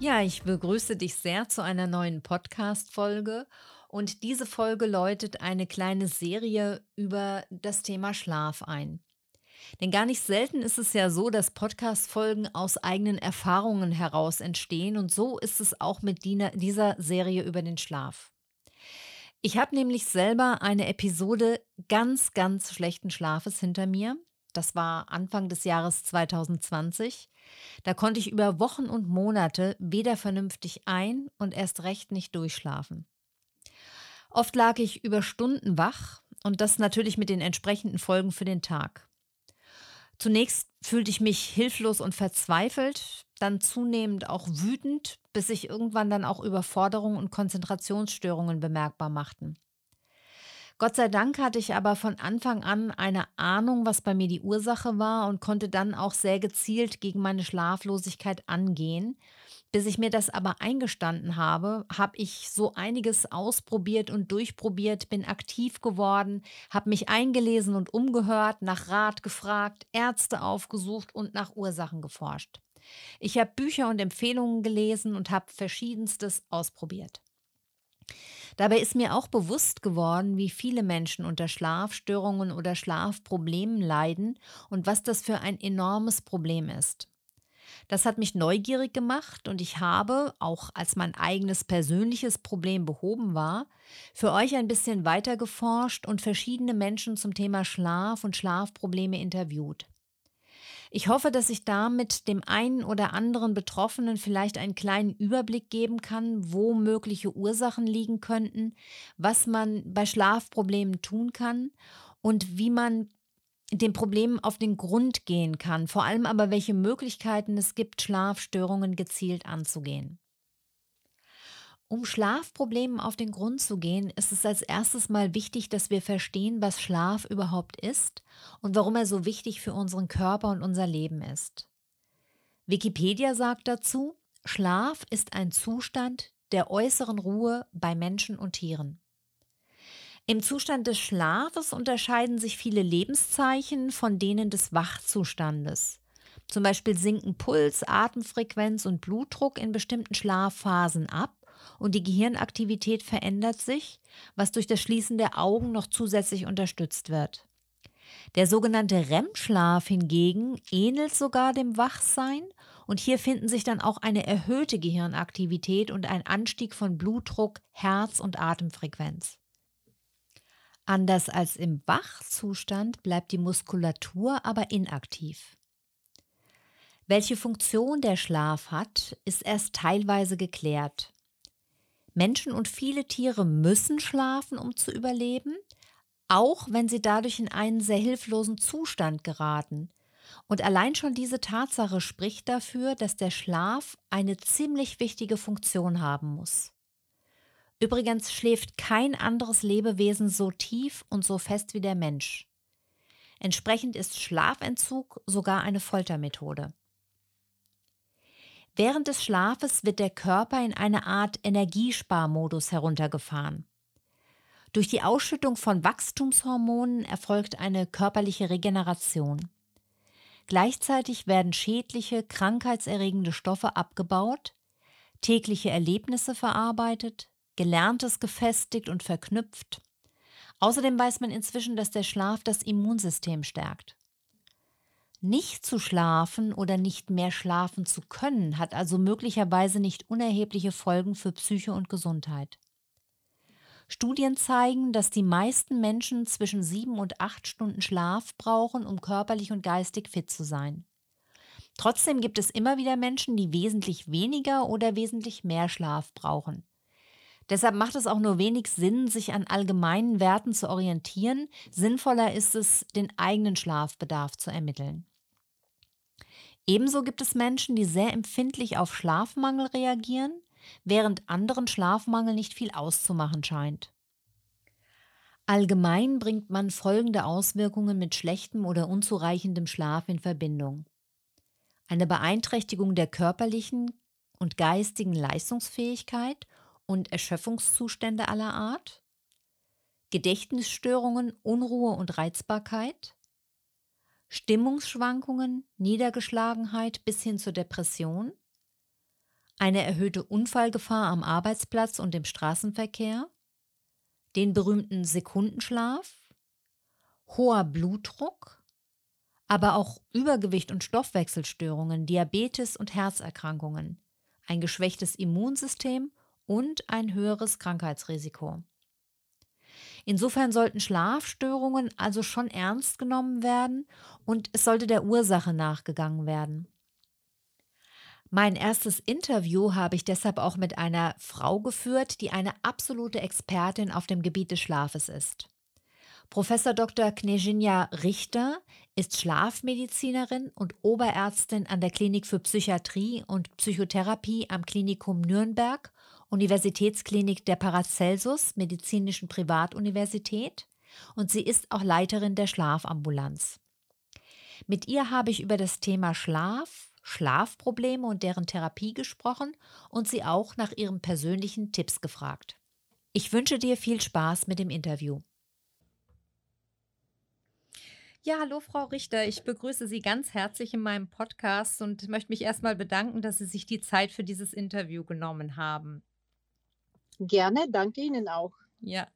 Ja, ich begrüße dich sehr zu einer neuen Podcast-Folge. Und diese Folge läutet eine kleine Serie über das Thema Schlaf ein. Denn gar nicht selten ist es ja so, dass Podcast-Folgen aus eigenen Erfahrungen heraus entstehen. Und so ist es auch mit dieser Serie über den Schlaf. Ich habe nämlich selber eine Episode ganz, ganz schlechten Schlafes hinter mir. Das war Anfang des Jahres 2020. Da konnte ich über Wochen und Monate weder vernünftig ein und erst recht nicht durchschlafen. Oft lag ich über Stunden wach und das natürlich mit den entsprechenden Folgen für den Tag. Zunächst fühlte ich mich hilflos und verzweifelt, dann zunehmend auch wütend, bis sich irgendwann dann auch Überforderungen und Konzentrationsstörungen bemerkbar machten. Gott sei Dank hatte ich aber von Anfang an eine Ahnung, was bei mir die Ursache war und konnte dann auch sehr gezielt gegen meine Schlaflosigkeit angehen. Bis ich mir das aber eingestanden habe, habe ich so einiges ausprobiert und durchprobiert, bin aktiv geworden, habe mich eingelesen und umgehört, nach Rat gefragt, Ärzte aufgesucht und nach Ursachen geforscht. Ich habe Bücher und Empfehlungen gelesen und habe verschiedenstes ausprobiert. Dabei ist mir auch bewusst geworden, wie viele Menschen unter Schlafstörungen oder Schlafproblemen leiden und was das für ein enormes Problem ist. Das hat mich neugierig gemacht und ich habe, auch als mein eigenes persönliches Problem behoben war, für euch ein bisschen weiter geforscht und verschiedene Menschen zum Thema Schlaf und Schlafprobleme interviewt. Ich hoffe, dass ich damit dem einen oder anderen Betroffenen vielleicht einen kleinen Überblick geben kann, wo mögliche Ursachen liegen könnten, was man bei Schlafproblemen tun kann und wie man den Problemen auf den Grund gehen kann, vor allem aber welche Möglichkeiten es gibt, Schlafstörungen gezielt anzugehen. Um Schlafproblemen auf den Grund zu gehen, ist es als erstes mal wichtig, dass wir verstehen, was Schlaf überhaupt ist und warum er so wichtig für unseren Körper und unser Leben ist. Wikipedia sagt dazu, Schlaf ist ein Zustand der äußeren Ruhe bei Menschen und Tieren. Im Zustand des Schlafes unterscheiden sich viele Lebenszeichen von denen des Wachzustandes. Zum Beispiel sinken Puls, Atemfrequenz und Blutdruck in bestimmten Schlafphasen ab und die Gehirnaktivität verändert sich, was durch das Schließen der Augen noch zusätzlich unterstützt wird. Der sogenannte REM-Schlaf hingegen ähnelt sogar dem Wachsein und hier finden sich dann auch eine erhöhte Gehirnaktivität und ein Anstieg von Blutdruck, Herz- und Atemfrequenz. Anders als im Wachzustand bleibt die Muskulatur aber inaktiv. Welche Funktion der Schlaf hat, ist erst teilweise geklärt. Menschen und viele Tiere müssen schlafen, um zu überleben, auch wenn sie dadurch in einen sehr hilflosen Zustand geraten. Und allein schon diese Tatsache spricht dafür, dass der Schlaf eine ziemlich wichtige Funktion haben muss. Übrigens schläft kein anderes Lebewesen so tief und so fest wie der Mensch. Entsprechend ist Schlafentzug sogar eine Foltermethode. Während des Schlafes wird der Körper in eine Art Energiesparmodus heruntergefahren. Durch die Ausschüttung von Wachstumshormonen erfolgt eine körperliche Regeneration. Gleichzeitig werden schädliche, krankheitserregende Stoffe abgebaut, tägliche Erlebnisse verarbeitet, Gelerntes gefestigt und verknüpft. Außerdem weiß man inzwischen, dass der Schlaf das Immunsystem stärkt. Nicht zu schlafen oder nicht mehr schlafen zu können, hat also möglicherweise nicht unerhebliche Folgen für Psyche und Gesundheit. Studien zeigen, dass die meisten Menschen zwischen sieben und acht Stunden Schlaf brauchen, um körperlich und geistig fit zu sein. Trotzdem gibt es immer wieder Menschen, die wesentlich weniger oder wesentlich mehr Schlaf brauchen. Deshalb macht es auch nur wenig Sinn, sich an allgemeinen Werten zu orientieren. Sinnvoller ist es, den eigenen Schlafbedarf zu ermitteln. Ebenso gibt es Menschen, die sehr empfindlich auf Schlafmangel reagieren, während anderen Schlafmangel nicht viel auszumachen scheint. Allgemein bringt man folgende Auswirkungen mit schlechtem oder unzureichendem Schlaf in Verbindung. Eine Beeinträchtigung der körperlichen und geistigen Leistungsfähigkeit und Erschöpfungszustände aller Art, Gedächtnisstörungen, Unruhe und Reizbarkeit, Stimmungsschwankungen, Niedergeschlagenheit bis hin zur Depression, eine erhöhte Unfallgefahr am Arbeitsplatz und im Straßenverkehr, den berühmten Sekundenschlaf, hoher Blutdruck, aber auch Übergewicht und Stoffwechselstörungen, Diabetes und Herzerkrankungen, ein geschwächtes Immunsystem und ein höheres Krankheitsrisiko. Insofern sollten Schlafstörungen also schon ernst genommen werden und es sollte der Ursache nachgegangen werden. Mein erstes Interview habe ich deshalb auch mit einer Frau geführt, die eine absolute Expertin auf dem Gebiet des Schlafes ist. Professor Dr. Knežinja Richter ist Schlafmedizinerin und Oberärztin an der Klinik für Psychiatrie und Psychotherapie am Klinikum Nürnberg Universitätsklinik der Paracelsus Medizinischen Privatuniversität und sie ist auch Leiterin der Schlafambulanz. Mit ihr habe ich über das Thema Schlaf, Schlafprobleme und deren Therapie gesprochen und sie auch nach ihren persönlichen Tipps gefragt. Ich wünsche dir viel Spaß mit dem Interview. Ja, hallo Frau Richter, ich begrüße Sie ganz herzlich in meinem Podcast und möchte mich erstmal bedanken, dass Sie sich die Zeit für dieses Interview genommen haben. Gerne, danke Ihnen auch. Ja.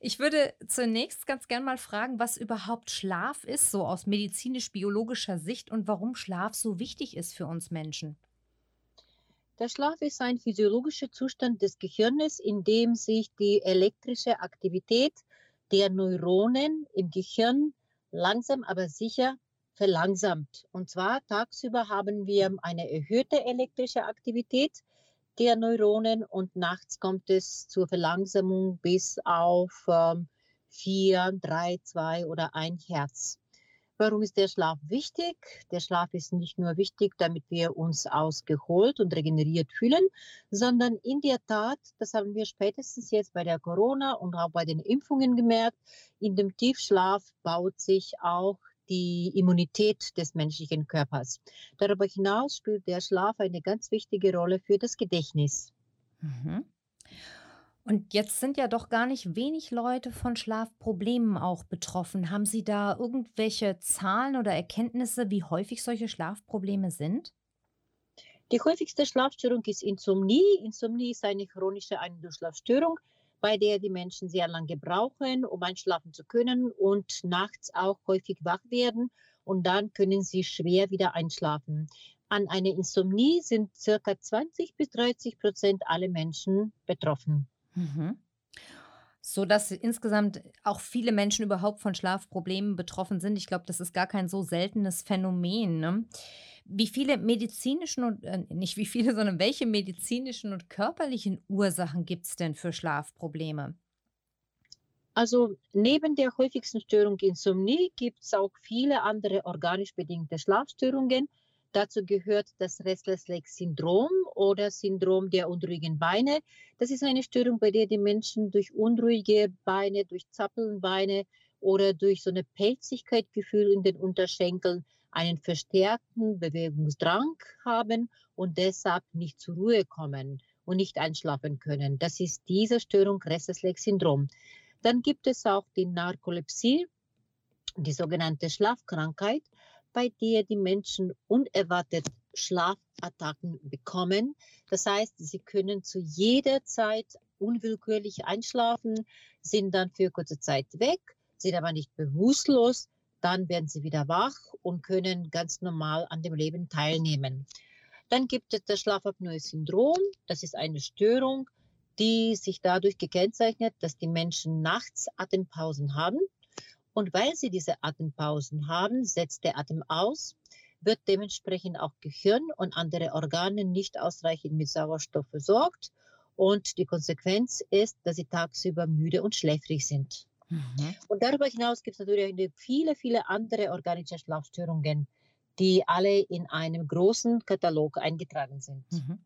Ich würde zunächst ganz gern mal fragen, was überhaupt Schlaf ist, so aus medizinisch-biologischer Sicht und warum Schlaf so wichtig ist für uns Menschen. Der Schlaf ist ein physiologischer Zustand des Gehirns, in dem sich die elektrische Aktivität der Neuronen im Gehirn langsam aber sicher verlangsamt. Und zwar tagsüber haben wir eine erhöhte elektrische Aktivität der Neuronen und nachts kommt es zur Verlangsamung bis auf ähm, 4, 3, 2 oder 1 Herz. Warum ist der Schlaf wichtig? Der Schlaf ist nicht nur wichtig, damit wir uns ausgeholt und regeneriert fühlen, sondern in der Tat, das haben wir spätestens jetzt bei der Corona und auch bei den Impfungen gemerkt, in dem Tiefschlaf baut sich auch die Immunität des menschlichen Körpers. Darüber hinaus spielt der Schlaf eine ganz wichtige Rolle für das Gedächtnis. Mhm. Und jetzt sind ja doch gar nicht wenig Leute von Schlafproblemen auch betroffen. Haben Sie da irgendwelche Zahlen oder Erkenntnisse, wie häufig solche Schlafprobleme sind? Die häufigste Schlafstörung ist Insomnie. Insomnie ist eine chronische Einschlafstörung, bei der die Menschen sehr lange brauchen, um einschlafen zu können und nachts auch häufig wach werden und dann können sie schwer wieder einschlafen. An einer Insomnie sind circa 20 bis 30 Prozent aller Menschen betroffen. Mhm. So dass insgesamt auch viele Menschen überhaupt von Schlafproblemen betroffen sind. Ich glaube, das ist gar kein so seltenes Phänomen. Ne? Wie viele medizinischen und äh, nicht wie viele, sondern welche medizinischen und körperlichen Ursachen gibt es denn für Schlafprobleme? Also neben der häufigsten Störung Insomnie gibt es auch viele andere organisch bedingte Schlafstörungen. Dazu gehört das Restless Leg Syndrom oder Syndrom der unruhigen Beine. Das ist eine Störung, bei der die Menschen durch unruhige Beine, durch zappelnde Beine oder durch so eine Pelzigkeitgefühl in den Unterschenkeln einen verstärkten Bewegungsdrang haben und deshalb nicht zur Ruhe kommen und nicht einschlafen können. Das ist diese Störung Restless Leg Syndrom. Dann gibt es auch die Narkolepsie, die sogenannte Schlafkrankheit bei der die Menschen unerwartet Schlafattacken bekommen. Das heißt, sie können zu jeder Zeit unwillkürlich einschlafen, sind dann für kurze Zeit weg, sind aber nicht bewusstlos, dann werden sie wieder wach und können ganz normal an dem Leben teilnehmen. Dann gibt es das Schlafapnoe-Syndrom. Das ist eine Störung, die sich dadurch gekennzeichnet, dass die Menschen nachts Atempausen haben. Und weil sie diese Atempausen haben, setzt der Atem aus, wird dementsprechend auch Gehirn und andere Organe nicht ausreichend mit Sauerstoff versorgt. Und die Konsequenz ist, dass sie tagsüber müde und schläfrig sind. Mhm. Und darüber hinaus gibt es natürlich viele, viele andere organische Schlafstörungen. die alle in einem großen Katalog eingetragen sind. Mhm.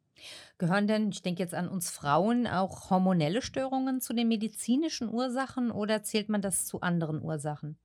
Gehören denn, ich denke jetzt an uns Frauen, auch hormonelle Störungen zu den medizinischen Ursachen oder zählt man das zu anderen Ursachen?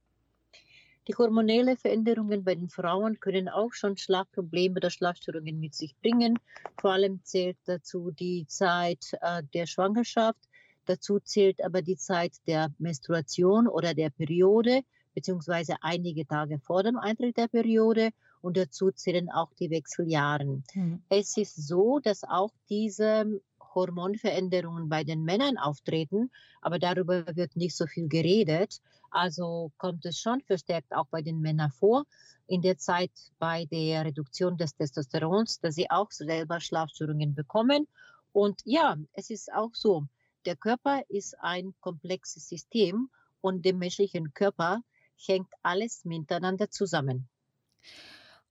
Die hormonelle Veränderungen bei den Frauen können auch schon Schlafprobleme oder Schlafstörungen mit sich bringen. Vor allem zählt dazu die Zeit äh, der Schwangerschaft. Dazu zählt aber die Zeit der Menstruation oder der Periode, beziehungsweise einige Tage vor dem Eintritt der Periode. Und dazu zählen auch die Wechseljahre. Mhm. Es ist so, dass auch diese Hormonveränderungen bei den Männern auftreten, aber darüber wird nicht so viel geredet. Also kommt es schon verstärkt auch bei den Männern vor. In der Zeit bei der Reduktion des Testosterons, dass sie auch selber Schlafstörungen bekommen. Und ja, es ist auch so, der Körper ist ein komplexes System und dem menschlichen Körper hängt alles miteinander zusammen.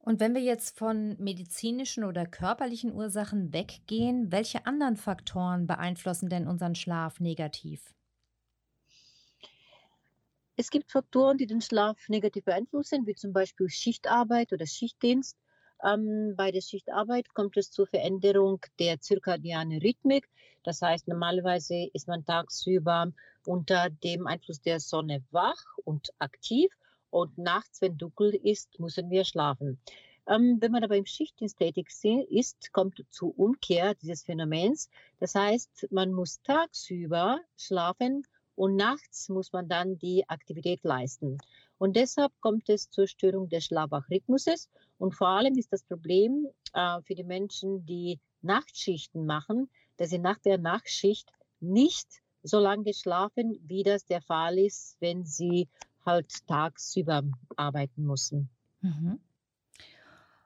Und wenn wir jetzt von medizinischen oder körperlichen Ursachen weggehen, welche anderen Faktoren beeinflussen denn unseren Schlaf negativ? Es gibt Faktoren, die den Schlaf negativ beeinflussen, wie zum Beispiel Schichtarbeit oder Schichtdienst. Ähm, bei der Schichtarbeit kommt es zur Veränderung der zirkadianen Rhythmik. Das heißt, normalerweise ist man tagsüber unter dem Einfluss der Sonne wach und aktiv und nachts, wenn dunkel ist, müssen wir schlafen. Ähm, wenn man aber im Schichtdienst tätig ist, kommt zu Umkehr dieses Phänomens. Das heißt, man muss tagsüber schlafen und nachts muss man dann die Aktivität leisten. Und deshalb kommt es zur Störung des Schlafwachrhythmuses. Und vor allem ist das Problem äh, für die Menschen, die Nachtschichten machen, dass sie nach der Nachtschicht nicht so lange schlafen, wie das der Fall ist, wenn sie halt tagsüber arbeiten mussten. Mhm.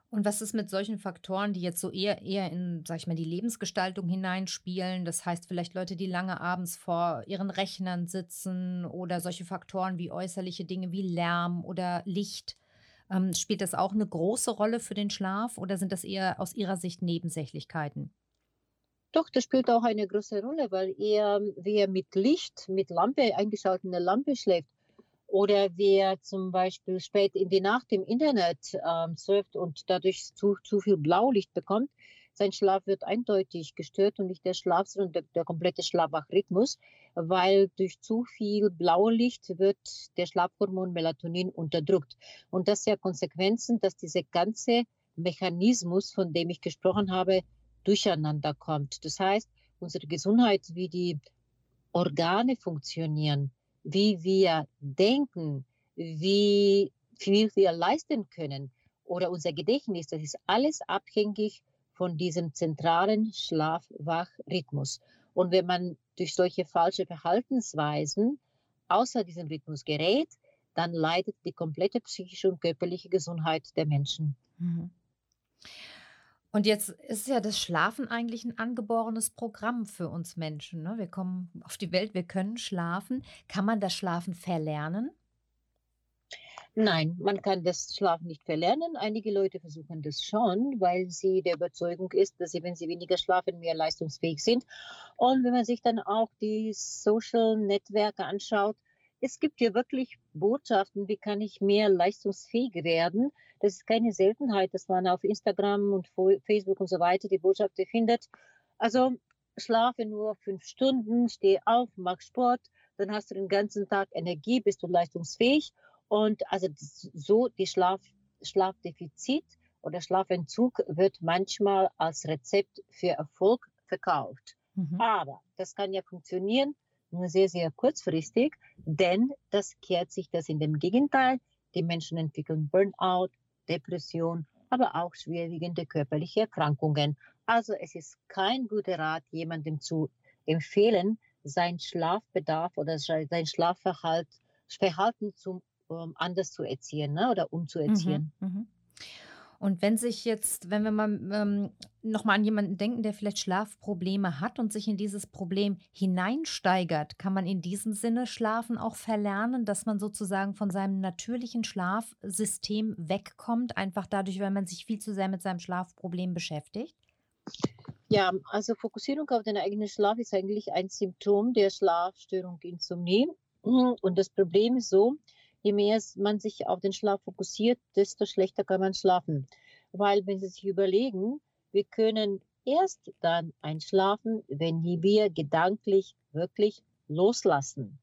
Und was ist mit solchen Faktoren, die jetzt so eher, eher in, sag ich mal, die Lebensgestaltung hineinspielen? Das heißt, vielleicht Leute, die lange abends vor ihren Rechnern sitzen oder solche Faktoren wie äußerliche Dinge wie Lärm oder Licht. Ähm, spielt das auch eine große Rolle für den Schlaf oder sind das eher aus Ihrer Sicht Nebensächlichkeiten? Doch, das spielt auch eine große Rolle, weil er, wer mit Licht, mit Lampe, eingeschalteter Lampe schläft, oder wer zum Beispiel spät in die Nacht im Internet ähm, surft und dadurch zu, zu viel Blaulicht bekommt, sein Schlaf wird eindeutig gestört und nicht der Schlaf, sondern der, der komplette Schlafwachrhythmus, weil durch zu viel Blaulicht wird der Schlafhormon Melatonin unterdrückt. Und das ja Konsequenzen, dass dieser ganze Mechanismus, von dem ich gesprochen habe, durcheinander kommt. Das heißt, unsere Gesundheit, wie die Organe funktionieren, wie wir denken, wie viel wir leisten können oder unser Gedächtnis, das ist alles abhängig von diesem zentralen Schlaf-Wach-Rhythmus. Und wenn man durch solche falsche Verhaltensweisen außer diesem Rhythmus gerät, dann leidet die komplette psychische und körperliche Gesundheit der Menschen. Mhm. Und jetzt ist ja das Schlafen eigentlich ein angeborenes Programm für uns Menschen, ne? Wir kommen auf die Welt, wir können schlafen. Kann man das Schlafen verlernen? Nein, man kann das Schlafen nicht verlernen. Einige Leute versuchen das schon, weil sie der Überzeugung ist, dass sie, wenn sie weniger schlafen, mehr leistungsfähig sind. Und wenn man sich dann auch die Social Netzwerke anschaut, es gibt hier wirklich Botschaften, wie kann ich mehr leistungsfähig werden. Das ist keine Seltenheit, dass man auf Instagram und Facebook und so weiter die Botschaft findet. Also schlafe nur fünf Stunden, steh auf, mach Sport, dann hast du den ganzen Tag Energie, bist du leistungsfähig. Und also so die Schlaf, Schlafdefizit oder Schlafentzug wird manchmal als Rezept für Erfolg verkauft. Mhm. Aber das kann ja funktionieren, nur sehr, sehr kurzfristig, denn das kehrt sich das in dem Gegenteil. Die Menschen entwickeln Burnout, Depression, aber auch schwerwiegende körperliche Erkrankungen. Also es ist kein guter Rat, jemandem zu empfehlen, sein Schlafbedarf oder sein Schlafverhalten zum, um, anders zu erziehen ne, oder umzuerziehen. Mhm, mh. Und wenn sich jetzt, wenn wir mal ähm, nochmal an jemanden denken, der vielleicht Schlafprobleme hat und sich in dieses Problem hineinsteigert, kann man in diesem Sinne Schlafen auch verlernen, dass man sozusagen von seinem natürlichen Schlafsystem wegkommt, einfach dadurch, weil man sich viel zu sehr mit seinem Schlafproblem beschäftigt? Ja, also Fokussierung auf den eigenen Schlaf ist eigentlich ein Symptom der Schlafstörung Insomnie. Und das Problem ist so, je mehr man sich auf den Schlaf fokussiert, desto schlechter kann man schlafen. Weil wenn Sie sich überlegen, wir können erst dann einschlafen, wenn wir gedanklich wirklich loslassen.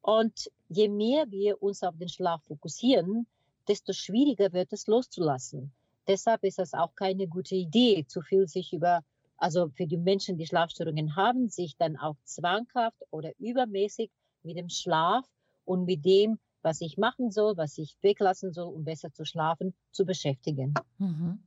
Und je mehr wir uns auf den Schlaf fokussieren, desto schwieriger wird es loszulassen. Deshalb ist es auch keine gute Idee, zu viel sich über, also für die Menschen, die Schlafstörungen haben, sich dann auch zwanghaft oder übermäßig mit dem Schlaf und mit dem, was ich machen soll, was ich weglassen soll, um besser zu schlafen, zu beschäftigen. Mhm.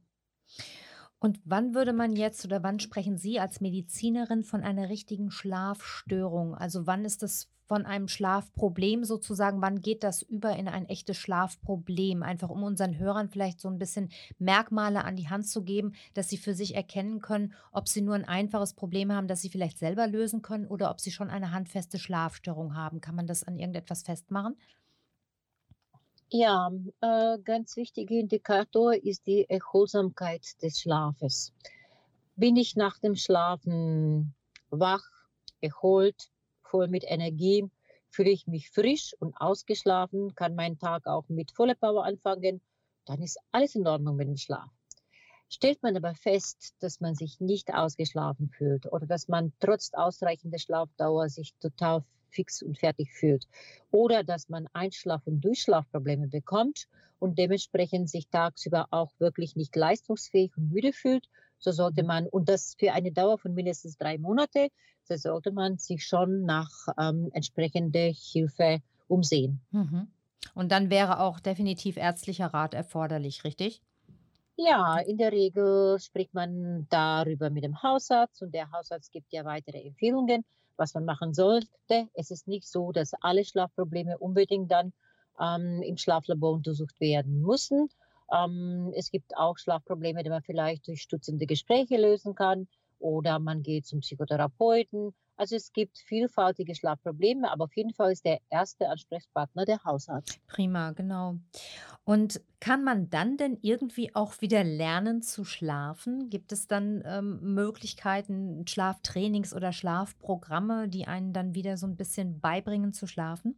Und wann würde man jetzt oder wann sprechen Sie als Medizinerin von einer richtigen Schlafstörung? Also wann ist das von einem Schlafproblem sozusagen, wann geht das über in ein echtes Schlafproblem? Einfach um unseren Hörern vielleicht so ein bisschen Merkmale an die Hand zu geben, dass sie für sich erkennen können, ob sie nur ein einfaches Problem haben, das sie vielleicht selber lösen können oder ob sie schon eine handfeste Schlafstörung haben. Kann man das an irgendetwas festmachen? Ja, äh, ganz wichtiger Indikator ist die Erholsamkeit des Schlafes. Bin ich nach dem Schlafen wach, erholt, voll mit Energie, fühle ich mich frisch und ausgeschlafen, kann meinen Tag auch mit voller Power anfangen, dann ist alles in Ordnung mit dem Schlaf. Stellt man aber fest, dass man sich nicht ausgeschlafen fühlt oder dass man trotz ausreichender Schlafdauer sich total fix und fertig fühlt. Oder dass man Einschlaf- und Durchschlafprobleme bekommt und dementsprechend sich tagsüber auch wirklich nicht leistungsfähig und müde fühlt, so sollte man, und das für eine Dauer von mindestens drei Monate, so sollte man sich schon nach ähm, entsprechender Hilfe umsehen. Mhm. Und dann wäre auch definitiv ärztlicher Rat erforderlich, richtig? Ja, in der Regel spricht man darüber mit dem Hausarzt und der Hausarzt gibt ja weitere Empfehlungen was man machen sollte. Es ist nicht so, dass alle Schlafprobleme unbedingt dann ähm, im Schlaflabor untersucht werden müssen. Ähm, es gibt auch Schlafprobleme, die man vielleicht durch stutzende Gespräche lösen kann oder man geht zum Psychotherapeuten. Also es gibt vielfältige Schlafprobleme, aber auf jeden Fall ist der erste Ansprechpartner der Hausarzt. Prima, genau. Und kann man dann denn irgendwie auch wieder lernen zu schlafen? Gibt es dann ähm, Möglichkeiten, Schlaftrainings oder Schlafprogramme, die einen dann wieder so ein bisschen beibringen zu schlafen?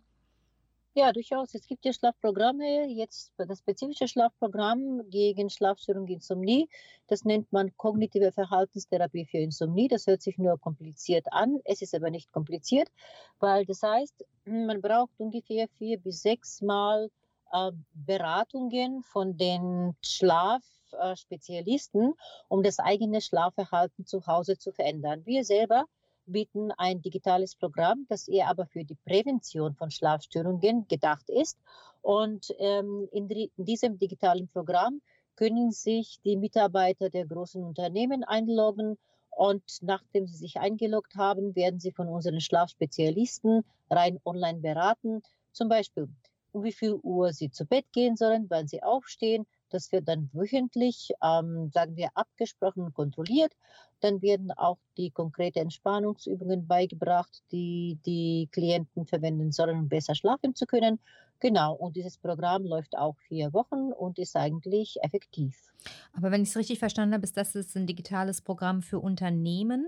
Ja, durchaus. Es gibt ja Schlafprogramme. Jetzt das spezifische Schlafprogramm gegen Schlafstörung Insomnie. Das nennt man kognitive Verhaltenstherapie für Insomnie. Das hört sich nur kompliziert an. Es ist aber nicht kompliziert, weil das heißt, man braucht ungefähr vier bis sechs Mal äh, Beratungen von den Schlafspezialisten, um das eigene Schlafverhalten zu Hause zu verändern. Wir selber bieten ein digitales Programm, das eher aber für die Prävention von Schlafstörungen gedacht ist. Und ähm, in, in diesem digitalen Programm können sich die Mitarbeiter der großen Unternehmen einloggen und nachdem sie sich eingeloggt haben, werden sie von unseren Schlafspezialisten rein online beraten. Zum Beispiel, um wie viel Uhr sie zu Bett gehen sollen, wann sie aufstehen, das wird dann wöchentlich, ähm, sagen wir, abgesprochen und kontrolliert. Dann werden auch die konkrete Entspannungsübungen beigebracht, die die Klienten verwenden sollen, um besser schlafen zu können. Genau, und dieses Programm läuft auch vier Wochen und ist eigentlich effektiv. Aber wenn ich es richtig verstanden habe, ist das ist ein digitales Programm für Unternehmen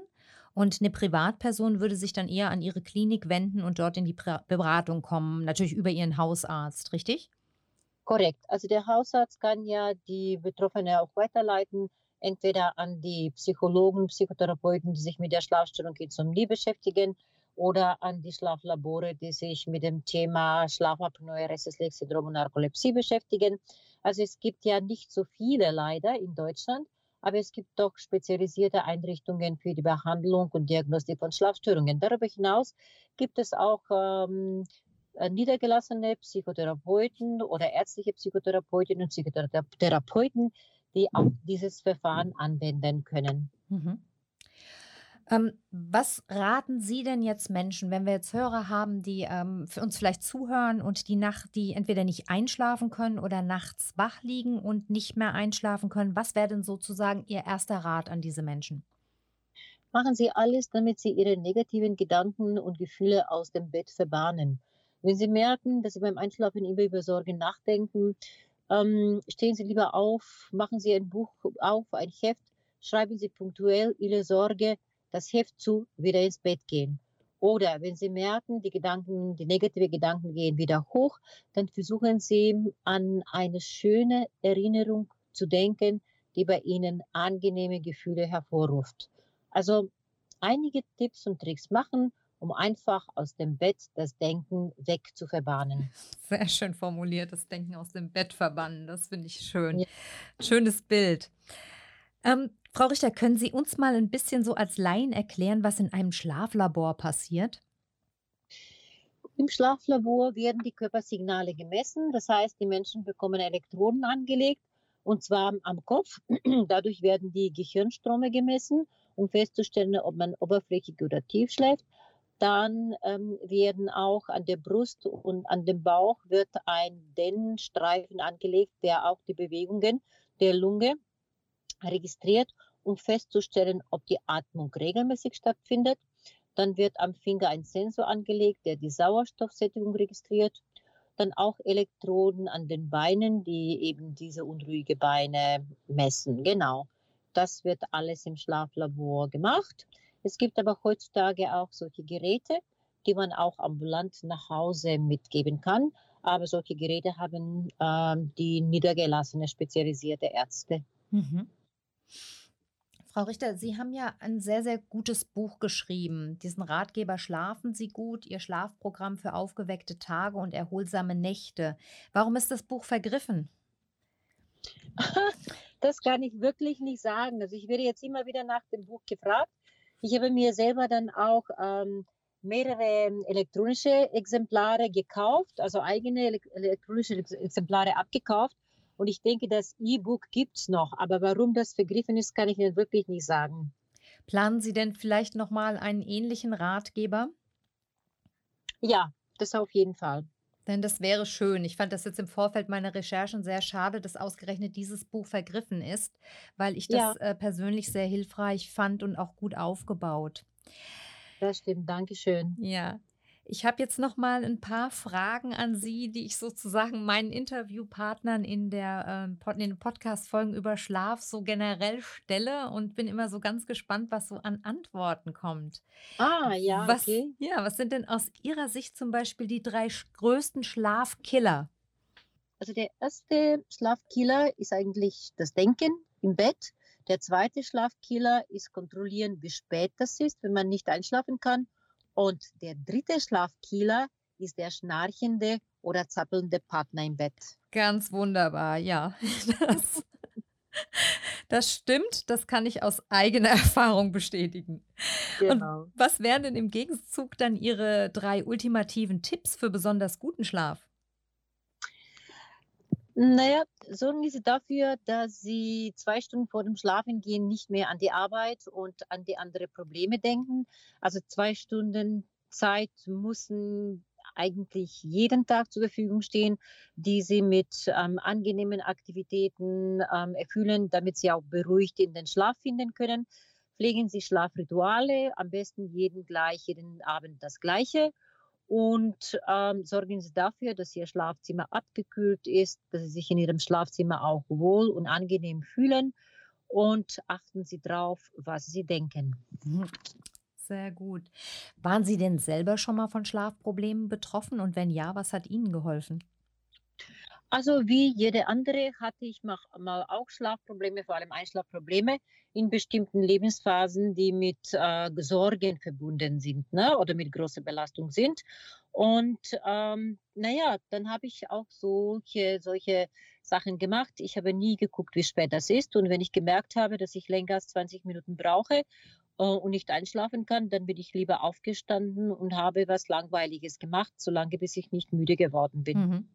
und eine Privatperson würde sich dann eher an ihre Klinik wenden und dort in die Beratung kommen, natürlich über ihren Hausarzt, richtig? Korrekt. Also der Hausarzt kann ja die Betroffene auch weiterleiten, entweder an die Psychologen, Psychotherapeuten, die sich mit der Schlafstörung Insomnie beschäftigen, oder an die Schlaflabore, die sich mit dem Thema Schlafapnoe, Restless-Leg-Syndrom und Narkolepsie beschäftigen. Also es gibt ja nicht so viele leider in Deutschland, aber es gibt doch spezialisierte Einrichtungen für die Behandlung und Diagnostik von Schlafstörungen. Darüber hinaus gibt es auch ähm, äh, niedergelassene Psychotherapeuten oder ärztliche Psychotherapeutinnen und Psychotherapeuten, die auch dieses Verfahren anwenden können. Mhm. Ähm, was raten Sie denn jetzt Menschen, wenn wir jetzt Hörer haben, die ähm, für uns vielleicht zuhören und die Nacht, die entweder nicht einschlafen können oder nachts wach liegen und nicht mehr einschlafen können? Was wäre denn sozusagen Ihr erster Rat an diese Menschen? Machen Sie alles, damit Sie Ihre negativen Gedanken und Gefühle aus dem Bett verbannen. Wenn Sie merken, dass Sie beim Einschlafen immer über Sorgen nachdenken, ähm, stehen Sie lieber auf, machen Sie ein Buch auf, ein Heft, schreiben Sie punktuell Ihre Sorge, das Heft zu, wieder ins Bett gehen. Oder wenn Sie merken, die Gedanken, die negative Gedanken gehen wieder hoch, dann versuchen Sie an eine schöne Erinnerung zu denken, die bei Ihnen angenehme Gefühle hervorruft. Also einige Tipps und Tricks machen, um einfach aus dem Bett das Denken wegzuverbannen. Sehr schön formuliert, das Denken aus dem Bett verbannen. Das finde ich schön. Ja. Schönes Bild. Ähm, Frau Richter, können Sie uns mal ein bisschen so als Laien erklären, was in einem Schlaflabor passiert? Im Schlaflabor werden die Körpersignale gemessen. Das heißt, die Menschen bekommen Elektroden angelegt und zwar am Kopf. Dadurch werden die Gehirnströme gemessen, um festzustellen, ob man oberflächig oder tief schläft. Dann ähm, werden auch an der Brust und an dem Bauch wird ein Dennenstreifen angelegt, der auch die Bewegungen der Lunge registriert, um festzustellen, ob die Atmung regelmäßig stattfindet. Dann wird am Finger ein Sensor angelegt, der die Sauerstoffsättigung registriert. Dann auch Elektroden an den Beinen, die eben diese unruhige Beine messen. Genau. Das wird alles im Schlaflabor gemacht. Es gibt aber heutzutage auch solche Geräte, die man auch ambulant nach Hause mitgeben kann. Aber solche Geräte haben äh, die niedergelassene spezialisierte Ärzte. Mhm. Frau Richter, Sie haben ja ein sehr, sehr gutes Buch geschrieben. Diesen Ratgeber Schlafen Sie gut, Ihr Schlafprogramm für aufgeweckte Tage und erholsame Nächte. Warum ist das Buch vergriffen? Das kann ich wirklich nicht sagen. Also ich werde jetzt immer wieder nach dem Buch gefragt. Ich habe mir selber dann auch ähm, mehrere elektronische Exemplare gekauft, also eigene elektronische Exemplare abgekauft und ich denke, das E-Book gibt es noch. Aber warum das vergriffen ist, kann ich Ihnen wirklich nicht sagen. Planen Sie denn vielleicht nochmal einen ähnlichen Ratgeber? Ja, das auf jeden Fall. Denn das wäre schön. Ich fand das jetzt im Vorfeld meiner Recherchen sehr schade, dass ausgerechnet dieses Buch vergriffen ist, weil ich das ja. äh, persönlich sehr hilfreich fand und auch gut aufgebaut. Das stimmt, Dankeschön. Ja. Ich habe jetzt noch mal ein paar Fragen an Sie, die ich sozusagen meinen Interviewpartnern in, der, äh, in den Podcast-Folgen über Schlaf so generell stelle und bin immer so ganz gespannt, was so an Antworten kommt. Ah, ja, was, okay. Ja, was sind denn aus Ihrer Sicht zum Beispiel die drei größten Schlafkiller? Also der erste Schlafkiller ist eigentlich das Denken im Bett. Der zweite Schlafkiller ist kontrollieren, wie spät das ist, wenn man nicht einschlafen kann. Und der dritte Schlafkiller ist der schnarchende oder zappelnde Partner im Bett. Ganz wunderbar, ja. Das, das stimmt, das kann ich aus eigener Erfahrung bestätigen. Genau. Und was wären denn im Gegenzug dann Ihre drei ultimativen Tipps für besonders guten Schlaf? Naja, sorgen Sie dafür, dass Sie zwei Stunden vor dem Schlafengehen nicht mehr an die Arbeit und an die anderen Probleme denken. Also zwei Stunden Zeit müssen eigentlich jeden Tag zur Verfügung stehen, die Sie mit ähm, angenehmen Aktivitäten ähm, erfüllen, damit Sie auch beruhigt in den Schlaf finden können. Pflegen Sie Schlafrituale, am besten jeden gleich, jeden Abend das gleiche und ähm, sorgen Sie dafür, dass Ihr Schlafzimmer abgekühlt ist, dass Sie sich in Ihrem Schlafzimmer auch wohl und angenehm fühlen und achten Sie darauf, was Sie denken. Mhm. Sehr gut. Waren Sie denn selber schon mal von Schlafproblemen betroffen und wenn ja, was hat Ihnen geholfen? Also wie jede andere hatte ich mal auch Schlafprobleme, vor allem Einschlafprobleme in bestimmten Lebensphasen, die mit äh, Sorgen verbunden sind ne? oder mit großer Belastung sind. Und ähm, naja, dann habe ich auch solche, solche Sachen gemacht. Ich habe nie geguckt, wie spät das ist. Und wenn ich gemerkt habe, dass ich länger als 20 Minuten brauche äh, und nicht einschlafen kann, dann bin ich lieber aufgestanden und habe was Langweiliges gemacht, solange bis ich nicht müde geworden bin. Mhm.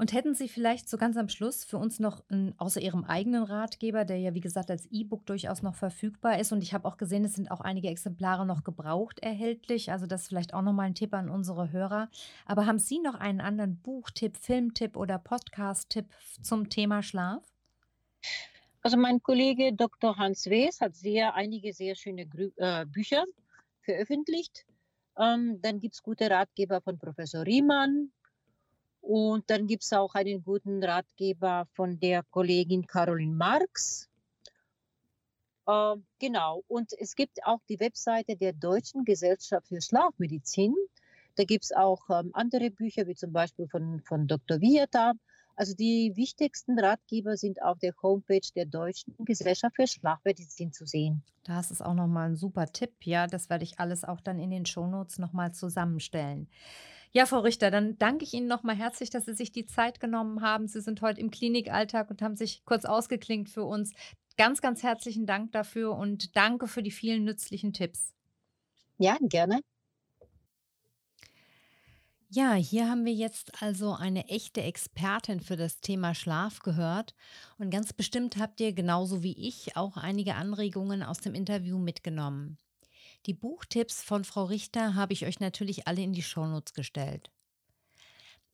Und hätten Sie vielleicht so ganz am Schluss für uns noch ein, außer Ihrem eigenen Ratgeber, der ja wie gesagt als E-Book durchaus noch verfügbar ist und ich habe auch gesehen, es sind auch einige Exemplare noch gebraucht erhältlich, also das vielleicht auch nochmal ein Tipp an unsere Hörer. Aber haben Sie noch einen anderen Buchtipp, Filmtipp oder Podcast-Tipp zum Thema Schlaf? Also mein Kollege Dr. Hans Wees hat sehr einige sehr schöne Grü äh, Bücher veröffentlicht. Ähm, dann gibt es gute Ratgeber von Professor Riemann, und dann gibt es auch einen guten Ratgeber von der Kollegin Caroline Marx. Äh, genau, und es gibt auch die Webseite der Deutschen Gesellschaft für Schlafmedizin. Da gibt es auch ähm, andere Bücher, wie zum Beispiel von, von Dr. Vieta. Also die wichtigsten Ratgeber sind auf der Homepage der Deutschen Gesellschaft für Schlafmedizin zu sehen. Das ist auch nochmal ein super Tipp. Ja, das werde ich alles auch dann in den Shownotes nochmal zusammenstellen. Ja, Frau Richter, dann danke ich Ihnen nochmal herzlich, dass Sie sich die Zeit genommen haben. Sie sind heute im Klinikalltag und haben sich kurz ausgeklinkt für uns. Ganz, ganz herzlichen Dank dafür und danke für die vielen nützlichen Tipps. Ja, gerne. Ja, hier haben wir jetzt also eine echte Expertin für das Thema Schlaf gehört. Und ganz bestimmt habt ihr genauso wie ich auch einige Anregungen aus dem Interview mitgenommen. Die Buchtipps von Frau Richter habe ich euch natürlich alle in die Shownotes gestellt.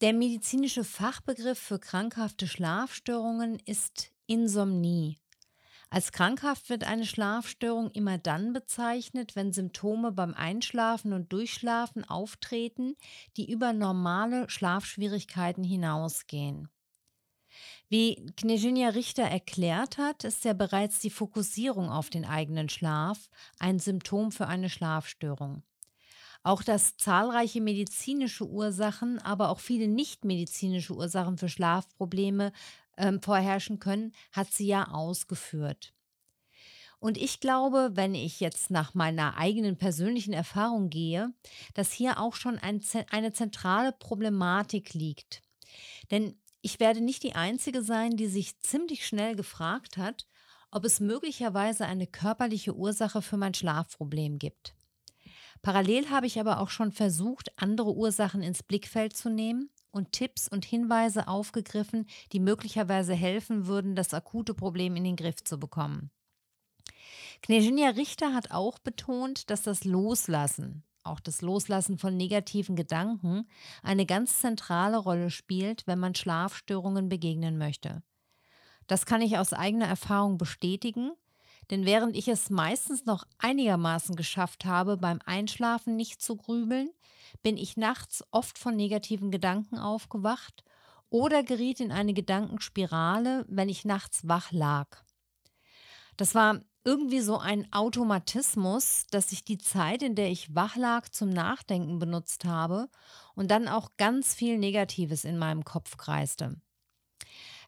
Der medizinische Fachbegriff für krankhafte Schlafstörungen ist Insomnie. Als krankhaft wird eine Schlafstörung immer dann bezeichnet, wenn Symptome beim Einschlafen und Durchschlafen auftreten, die über normale Schlafschwierigkeiten hinausgehen. Wie Knežinja Richter erklärt hat, ist ja bereits die Fokussierung auf den eigenen Schlaf ein Symptom für eine Schlafstörung. Auch dass zahlreiche medizinische Ursachen, aber auch viele nichtmedizinische Ursachen für Schlafprobleme ähm, vorherrschen können, hat sie ja ausgeführt. Und ich glaube, wenn ich jetzt nach meiner eigenen persönlichen Erfahrung gehe, dass hier auch schon ein, eine zentrale Problematik liegt. Denn ich werde nicht die Einzige sein, die sich ziemlich schnell gefragt hat, ob es möglicherweise eine körperliche Ursache für mein Schlafproblem gibt. Parallel habe ich aber auch schon versucht, andere Ursachen ins Blickfeld zu nehmen und Tipps und Hinweise aufgegriffen, die möglicherweise helfen würden, das akute Problem in den Griff zu bekommen. Knežinja Richter hat auch betont, dass das Loslassen, auch das Loslassen von negativen Gedanken, eine ganz zentrale Rolle spielt, wenn man Schlafstörungen begegnen möchte. Das kann ich aus eigener Erfahrung bestätigen, denn während ich es meistens noch einigermaßen geschafft habe, beim Einschlafen nicht zu grübeln, bin ich nachts oft von negativen Gedanken aufgewacht oder geriet in eine Gedankenspirale, wenn ich nachts wach lag. Das war irgendwie so ein Automatismus, dass ich die Zeit, in der ich wach lag, zum Nachdenken benutzt habe und dann auch ganz viel Negatives in meinem Kopf kreiste.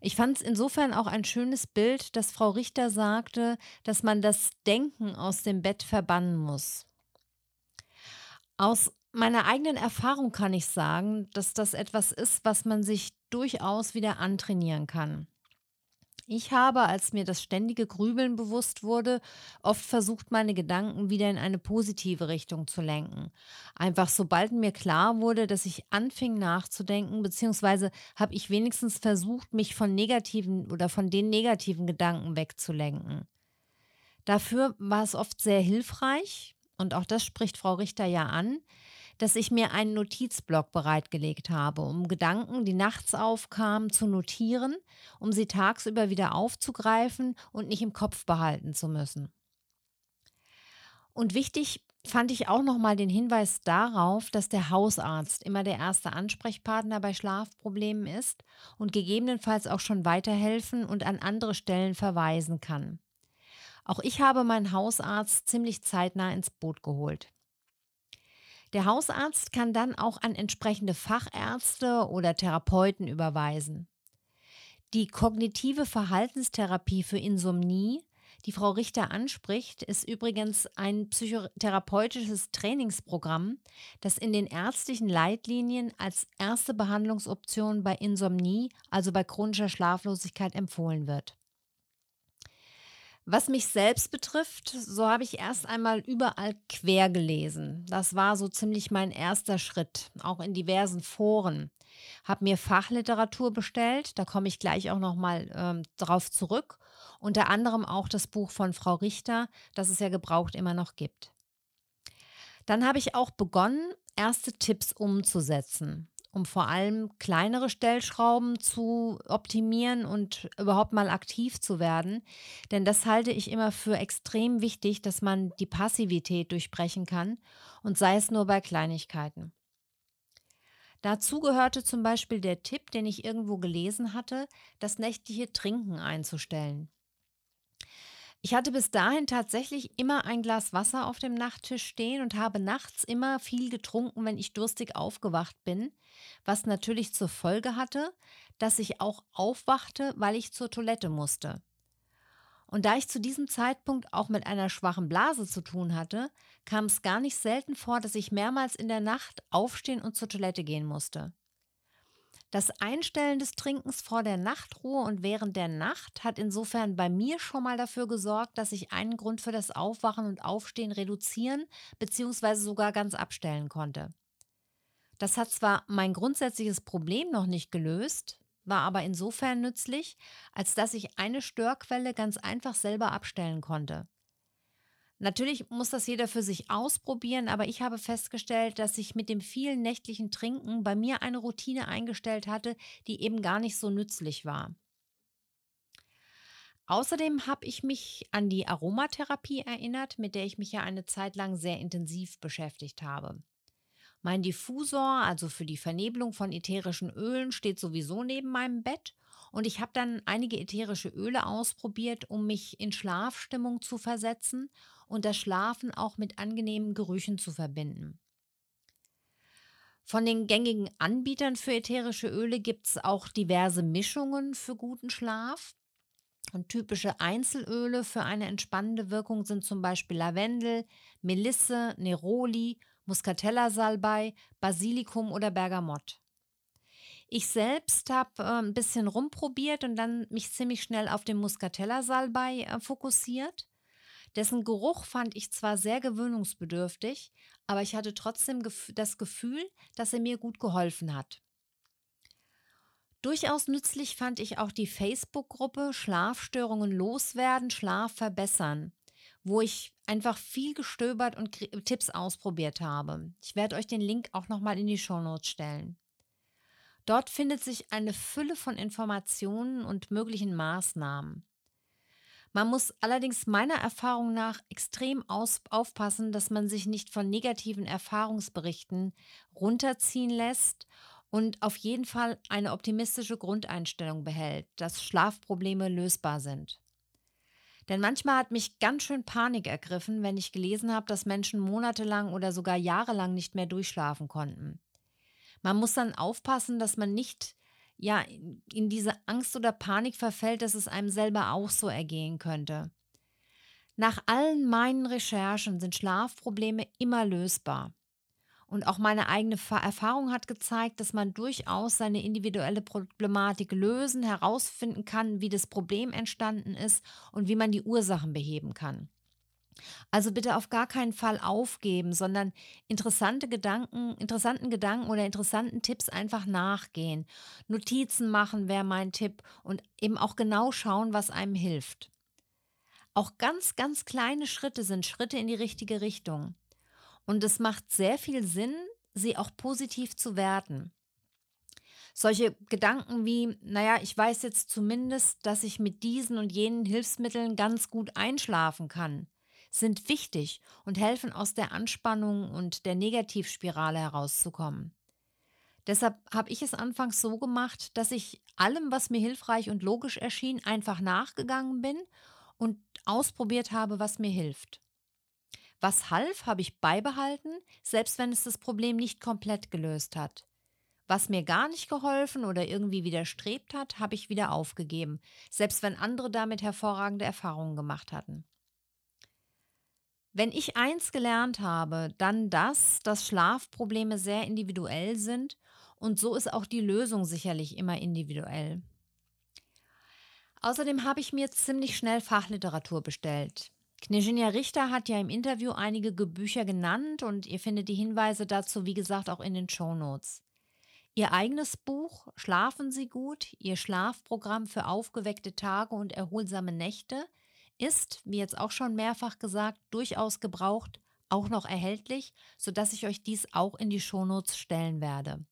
Ich fand es insofern auch ein schönes Bild, dass Frau Richter sagte, dass man das Denken aus dem Bett verbannen muss. Aus meiner eigenen Erfahrung kann ich sagen, dass das etwas ist, was man sich durchaus wieder antrainieren kann. Ich habe, als mir das ständige Grübeln bewusst wurde, oft versucht, meine Gedanken wieder in eine positive Richtung zu lenken. Einfach sobald mir klar wurde, dass ich anfing nachzudenken, beziehungsweise habe ich wenigstens versucht, mich von negativen oder von den negativen Gedanken wegzulenken. Dafür war es oft sehr hilfreich, und auch das spricht Frau Richter ja an, dass ich mir einen Notizblock bereitgelegt habe, um Gedanken, die nachts aufkamen, zu notieren, um sie tagsüber wieder aufzugreifen und nicht im Kopf behalten zu müssen. Und wichtig fand ich auch nochmal den Hinweis darauf, dass der Hausarzt immer der erste Ansprechpartner bei Schlafproblemen ist und gegebenenfalls auch schon weiterhelfen und an andere Stellen verweisen kann. Auch ich habe meinen Hausarzt ziemlich zeitnah ins Boot geholt. Der Hausarzt kann dann auch an entsprechende Fachärzte oder Therapeuten überweisen. Die kognitive Verhaltenstherapie für Insomnie, die Frau Richter anspricht, ist übrigens ein psychotherapeutisches Trainingsprogramm, das in den ärztlichen Leitlinien als erste Behandlungsoption bei Insomnie, also bei chronischer Schlaflosigkeit, empfohlen wird. Was mich selbst betrifft, so habe ich erst einmal überall quer gelesen. Das war so ziemlich mein erster Schritt, auch in diversen Foren. Habe mir Fachliteratur bestellt, da komme ich gleich auch nochmal ähm, drauf zurück. Unter anderem auch das Buch von Frau Richter, das es ja gebraucht immer noch gibt. Dann habe ich auch begonnen, erste Tipps umzusetzen um vor allem kleinere Stellschrauben zu optimieren und überhaupt mal aktiv zu werden. Denn das halte ich immer für extrem wichtig, dass man die Passivität durchbrechen kann und sei es nur bei Kleinigkeiten. Dazu gehörte zum Beispiel der Tipp, den ich irgendwo gelesen hatte, das nächtliche Trinken einzustellen. Ich hatte bis dahin tatsächlich immer ein Glas Wasser auf dem Nachttisch stehen und habe nachts immer viel getrunken, wenn ich durstig aufgewacht bin, was natürlich zur Folge hatte, dass ich auch aufwachte, weil ich zur Toilette musste. Und da ich zu diesem Zeitpunkt auch mit einer schwachen Blase zu tun hatte, kam es gar nicht selten vor, dass ich mehrmals in der Nacht aufstehen und zur Toilette gehen musste. Das Einstellen des Trinkens vor der Nachtruhe und während der Nacht hat insofern bei mir schon mal dafür gesorgt, dass ich einen Grund für das Aufwachen und Aufstehen reduzieren bzw. sogar ganz abstellen konnte. Das hat zwar mein grundsätzliches Problem noch nicht gelöst, war aber insofern nützlich, als dass ich eine Störquelle ganz einfach selber abstellen konnte. Natürlich muss das jeder für sich ausprobieren, aber ich habe festgestellt, dass ich mit dem vielen nächtlichen Trinken bei mir eine Routine eingestellt hatte, die eben gar nicht so nützlich war. Außerdem habe ich mich an die Aromatherapie erinnert, mit der ich mich ja eine Zeit lang sehr intensiv beschäftigt habe. Mein Diffusor, also für die Vernebelung von ätherischen Ölen, steht sowieso neben meinem Bett und ich habe dann einige ätherische Öle ausprobiert, um mich in Schlafstimmung zu versetzen und das Schlafen auch mit angenehmen Gerüchen zu verbinden. Von den gängigen Anbietern für ätherische Öle gibt es auch diverse Mischungen für guten Schlaf. Und typische Einzelöle für eine entspannende Wirkung sind zum Beispiel Lavendel, Melisse, Neroli, Muscatella-Salbei, Basilikum oder Bergamott. Ich selbst habe äh, ein bisschen rumprobiert und dann mich ziemlich schnell auf den Muscatella-Salbei äh, fokussiert. Dessen Geruch fand ich zwar sehr gewöhnungsbedürftig, aber ich hatte trotzdem das Gefühl, dass er mir gut geholfen hat. Durchaus nützlich fand ich auch die Facebook-Gruppe Schlafstörungen loswerden, Schlaf verbessern, wo ich einfach viel gestöbert und Tipps ausprobiert habe. Ich werde euch den Link auch nochmal in die Shownotes stellen. Dort findet sich eine Fülle von Informationen und möglichen Maßnahmen. Man muss allerdings meiner Erfahrung nach extrem aus aufpassen, dass man sich nicht von negativen Erfahrungsberichten runterziehen lässt und auf jeden Fall eine optimistische Grundeinstellung behält, dass Schlafprobleme lösbar sind. Denn manchmal hat mich ganz schön Panik ergriffen, wenn ich gelesen habe, dass Menschen monatelang oder sogar jahrelang nicht mehr durchschlafen konnten. Man muss dann aufpassen, dass man nicht ja, in diese Angst oder Panik verfällt, dass es einem selber auch so ergehen könnte. Nach allen meinen Recherchen sind Schlafprobleme immer lösbar. Und auch meine eigene Erfahrung hat gezeigt, dass man durchaus seine individuelle Problematik lösen, herausfinden kann, wie das Problem entstanden ist und wie man die Ursachen beheben kann. Also bitte auf gar keinen Fall aufgeben, sondern interessante Gedanken, interessanten Gedanken oder interessanten Tipps einfach nachgehen. Notizen machen wäre mein Tipp und eben auch genau schauen, was einem hilft. Auch ganz, ganz kleine Schritte sind Schritte in die richtige Richtung. Und es macht sehr viel Sinn, sie auch positiv zu werten. Solche Gedanken wie, naja, ich weiß jetzt zumindest, dass ich mit diesen und jenen Hilfsmitteln ganz gut einschlafen kann sind wichtig und helfen aus der Anspannung und der Negativspirale herauszukommen. Deshalb habe ich es anfangs so gemacht, dass ich allem, was mir hilfreich und logisch erschien, einfach nachgegangen bin und ausprobiert habe, was mir hilft. Was half, habe ich beibehalten, selbst wenn es das Problem nicht komplett gelöst hat. Was mir gar nicht geholfen oder irgendwie widerstrebt hat, habe ich wieder aufgegeben, selbst wenn andere damit hervorragende Erfahrungen gemacht hatten. Wenn ich eins gelernt habe, dann das, dass Schlafprobleme sehr individuell sind und so ist auch die Lösung sicherlich immer individuell. Außerdem habe ich mir ziemlich schnell Fachliteratur bestellt. Knežinja Richter hat ja im Interview einige Bücher genannt und ihr findet die Hinweise dazu, wie gesagt, auch in den Show Notes. Ihr eigenes Buch Schlafen Sie gut, Ihr Schlafprogramm für aufgeweckte Tage und erholsame Nächte ist, wie jetzt auch schon mehrfach gesagt, durchaus gebraucht, auch noch erhältlich, sodass ich euch dies auch in die Shownotes stellen werde.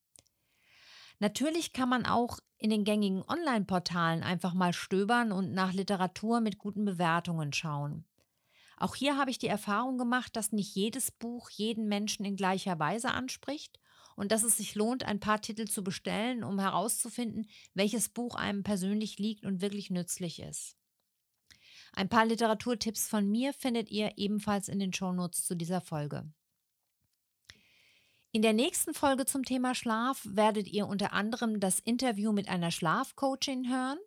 Natürlich kann man auch in den gängigen Online-Portalen einfach mal stöbern und nach Literatur mit guten Bewertungen schauen. Auch hier habe ich die Erfahrung gemacht, dass nicht jedes Buch jeden Menschen in gleicher Weise anspricht und dass es sich lohnt, ein paar Titel zu bestellen, um herauszufinden, welches Buch einem persönlich liegt und wirklich nützlich ist. Ein paar Literaturtipps von mir findet ihr ebenfalls in den Shownotes zu dieser Folge. In der nächsten Folge zum Thema Schlaf werdet ihr unter anderem das Interview mit einer Schlafcoachin hören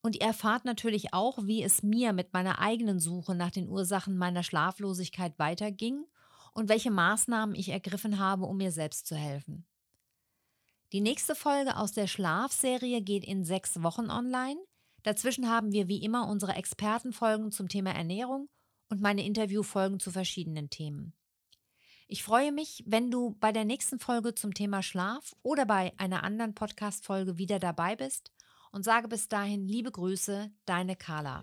und ihr erfahrt natürlich auch, wie es mir mit meiner eigenen Suche nach den Ursachen meiner Schlaflosigkeit weiterging und welche Maßnahmen ich ergriffen habe, um mir selbst zu helfen. Die nächste Folge aus der Schlafserie geht in sechs Wochen online. Dazwischen haben wir wie immer unsere Expertenfolgen zum Thema Ernährung und meine Interviewfolgen zu verschiedenen Themen. Ich freue mich, wenn du bei der nächsten Folge zum Thema Schlaf oder bei einer anderen Podcast-Folge wieder dabei bist und sage bis dahin liebe Grüße, deine Carla.